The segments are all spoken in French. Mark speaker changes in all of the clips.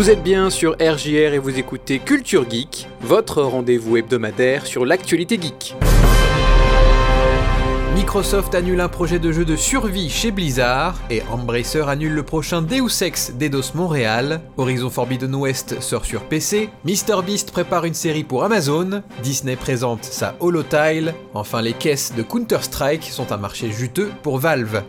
Speaker 1: Vous êtes bien sur RJR et vous écoutez Culture Geek, votre rendez-vous hebdomadaire sur l'actualité geek. Microsoft annule un projet de jeu de survie chez Blizzard et Embracer annule le prochain Deus Ex d'Eidos Montréal. Horizon Forbidden West sort sur PC. MrBeast prépare une série pour Amazon. Disney présente sa Holotile. Enfin, les caisses de Counter-Strike sont un marché juteux pour Valve.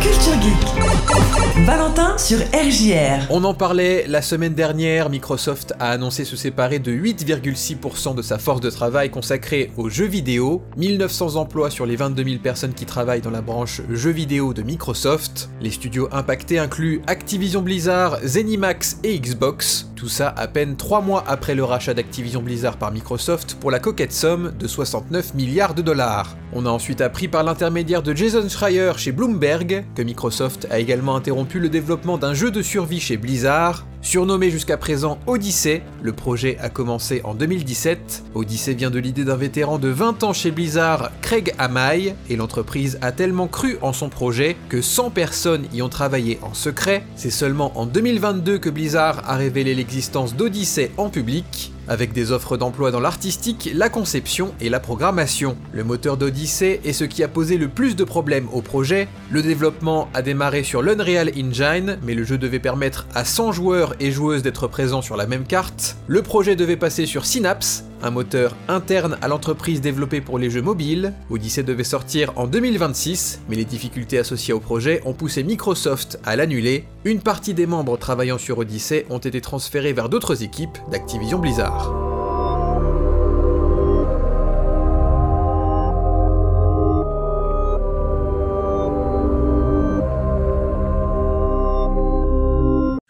Speaker 2: Culture Geek. Valentin sur RJR.
Speaker 1: On en parlait la semaine dernière, Microsoft a annoncé se séparer de 8,6% de sa force de travail consacrée aux jeux vidéo, 1900 emplois sur les 22 000 personnes qui travaillent dans la branche jeux vidéo de Microsoft. Les studios impactés incluent Activision Blizzard, Zenimax et Xbox. Tout ça à peine 3 mois après le rachat d'Activision Blizzard par Microsoft pour la coquette somme de 69 milliards de dollars. On a ensuite appris par l'intermédiaire de Jason Schreier chez Bloomberg que Microsoft a également interrompu le développement d'un jeu de survie chez Blizzard, Surnommé jusqu'à présent Odyssey, le projet a commencé en 2017. Odyssey vient de l'idée d'un vétéran de 20 ans chez Blizzard, Craig Amay, et l'entreprise a tellement cru en son projet que 100 personnes y ont travaillé en secret. C'est seulement en 2022 que Blizzard a révélé l'existence d'Odyssey en public avec des offres d'emploi dans l'artistique, la conception et la programmation. Le moteur d'Odyssey est ce qui a posé le plus de problèmes au projet. Le développement a démarré sur l'Unreal Engine, mais le jeu devait permettre à 100 joueurs et joueuses d'être présents sur la même carte. Le projet devait passer sur Synapse, un moteur interne à l'entreprise développé pour les jeux mobiles. Odyssey devait sortir en 2026, mais les difficultés associées au projet ont poussé Microsoft à l'annuler. Une partie des membres travaillant sur Odyssey ont été transférés vers d'autres équipes d'Activision Blizzard.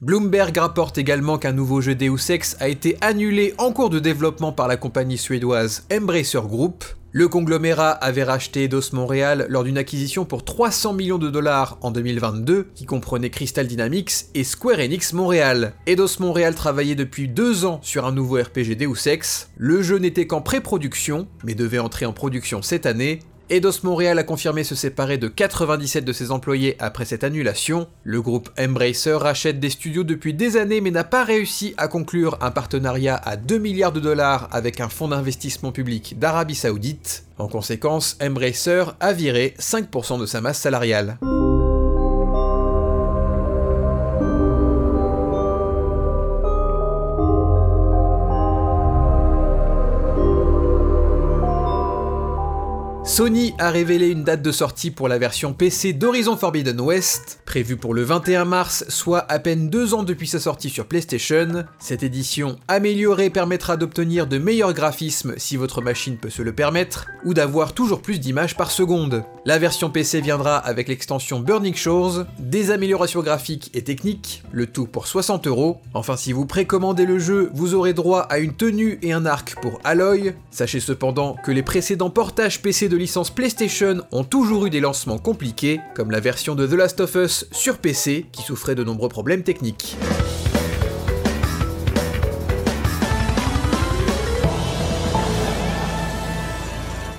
Speaker 1: Bloomberg rapporte également qu'un nouveau jeu Deus Ex a été annulé en cours de développement par la compagnie suédoise Embracer Group. Le conglomérat avait racheté Eidos Montréal lors d'une acquisition pour 300 millions de dollars en 2022, qui comprenait Crystal Dynamics et Square Enix Montréal. Eidos Montréal travaillait depuis deux ans sur un nouveau RPG Deus Ex. Le jeu n'était qu'en pré-production, mais devait entrer en production cette année, Eidos Montréal a confirmé se séparer de 97 de ses employés après cette annulation. Le groupe Embracer rachète des studios depuis des années mais n'a pas réussi à conclure un partenariat à 2 milliards de dollars avec un fonds d'investissement public d'Arabie Saoudite. En conséquence, Embracer a viré 5% de sa masse salariale. Sony a révélé une date de sortie pour la version PC d'Horizon Forbidden West, prévue pour le 21 mars, soit à peine deux ans depuis sa sortie sur PlayStation. Cette édition améliorée permettra d'obtenir de meilleurs graphismes si votre machine peut se le permettre, ou d'avoir toujours plus d'images par seconde. La version PC viendra avec l'extension Burning Shores, des améliorations graphiques et techniques, le tout pour 60 euros. Enfin, si vous précommandez le jeu, vous aurez droit à une tenue et un arc pour Aloy. Sachez cependant que les précédents portages PC de licence PlayStation ont toujours eu des lancements compliqués, comme la version de The Last of Us sur PC qui souffrait de nombreux problèmes techniques.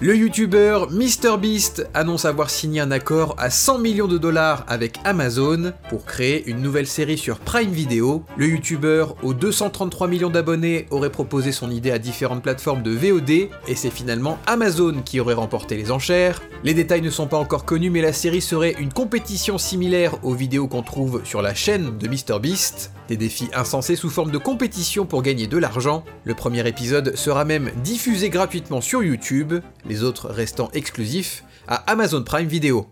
Speaker 1: Le youtubeur MrBeast annonce avoir signé un accord à 100 millions de dollars avec Amazon pour créer une nouvelle série sur Prime Video. Le youtubeur aux 233 millions d'abonnés aurait proposé son idée à différentes plateformes de VOD et c'est finalement Amazon qui aurait remporté les enchères. Les détails ne sont pas encore connus mais la série serait une compétition similaire aux vidéos qu'on trouve sur la chaîne de MrBeast. Des défis insensés sous forme de compétition pour gagner de l'argent. Le premier épisode sera même diffusé gratuitement sur YouTube, les autres restant exclusifs à Amazon Prime Video.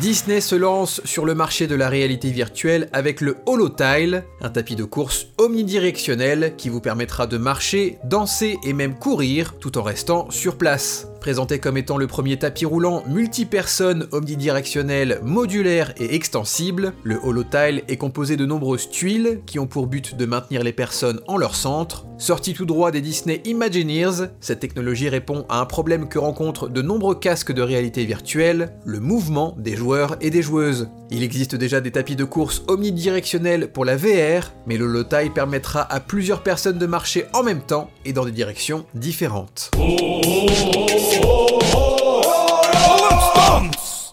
Speaker 1: Disney se lance sur le marché de la réalité virtuelle avec le Holotile, un tapis de course omnidirectionnel qui vous permettra de marcher, danser et même courir tout en restant sur place. Présenté comme étant le premier tapis roulant multi-personne omnidirectionnel, modulaire et extensible, le Holotile est composé de nombreuses tuiles qui ont pour but de maintenir les personnes en leur centre. Sorti tout droit des Disney Imagineers, cette technologie répond à un problème que rencontrent de nombreux casques de réalité virtuelle, le mouvement des joueurs et des joueuses. Il existe déjà des tapis de course omnidirectionnels pour la VR, mais le Holotile permettra à plusieurs personnes de marcher en même temps et dans des directions différentes. Oh, oh, oh,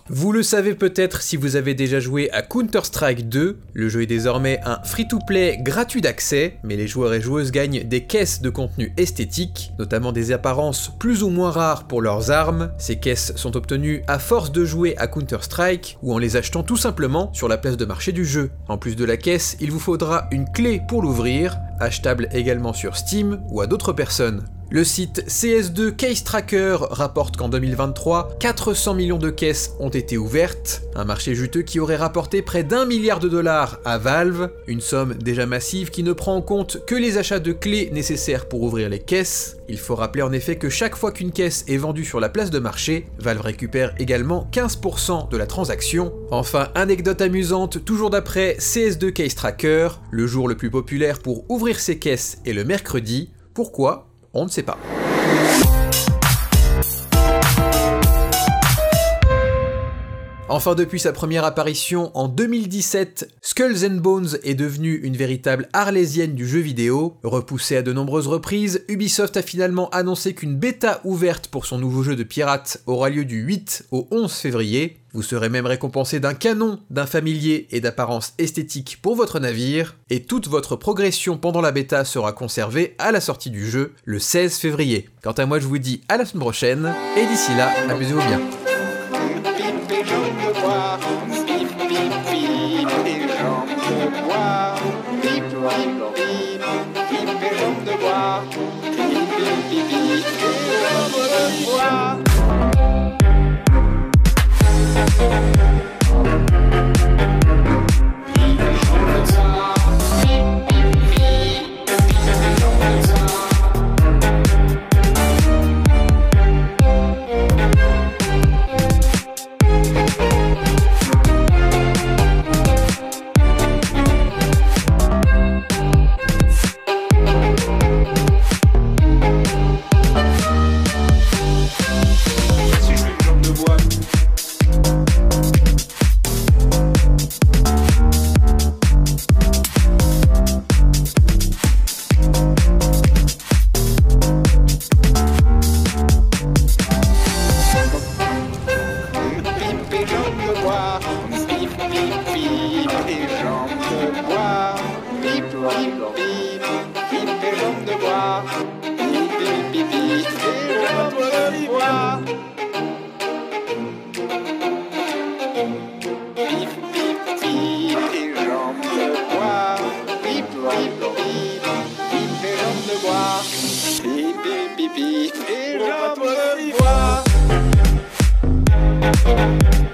Speaker 1: Vous le savez peut-être si vous avez déjà joué à Counter-Strike 2, le jeu est désormais un free-to-play gratuit d'accès, mais les joueurs et joueuses gagnent des caisses de contenu esthétique, notamment des apparences plus ou moins rares pour leurs armes. Ces caisses sont obtenues à force de jouer à Counter-Strike ou en les achetant tout simplement sur la place de marché du jeu. En plus de la caisse, il vous faudra une clé pour l'ouvrir, achetable également sur Steam ou à d'autres personnes. Le site CS2 Case Tracker rapporte qu'en 2023, 400 millions de caisses ont été ouvertes, un marché juteux qui aurait rapporté près d'un milliard de dollars à Valve, une somme déjà massive qui ne prend en compte que les achats de clés nécessaires pour ouvrir les caisses. Il faut rappeler en effet que chaque fois qu'une caisse est vendue sur la place de marché, Valve récupère également 15% de la transaction. Enfin, anecdote amusante, toujours d'après CS2 Case Tracker, le jour le plus populaire pour ouvrir ses caisses est le mercredi. Pourquoi? On ne sait pas. Enfin, depuis sa première apparition en 2017, Skulls and Bones est devenue une véritable arlésienne du jeu vidéo. Repoussée à de nombreuses reprises, Ubisoft a finalement annoncé qu'une bêta ouverte pour son nouveau jeu de pirate aura lieu du 8 au 11 février. Vous serez même récompensé d'un canon, d'un familier et d'apparence esthétique pour votre navire, et toute votre progression pendant la bêta sera conservée à la sortie du jeu le 16 février. Quant à moi, je vous dis à la semaine prochaine, et d'ici là, amusez-vous bien.
Speaker 3: Et Bye.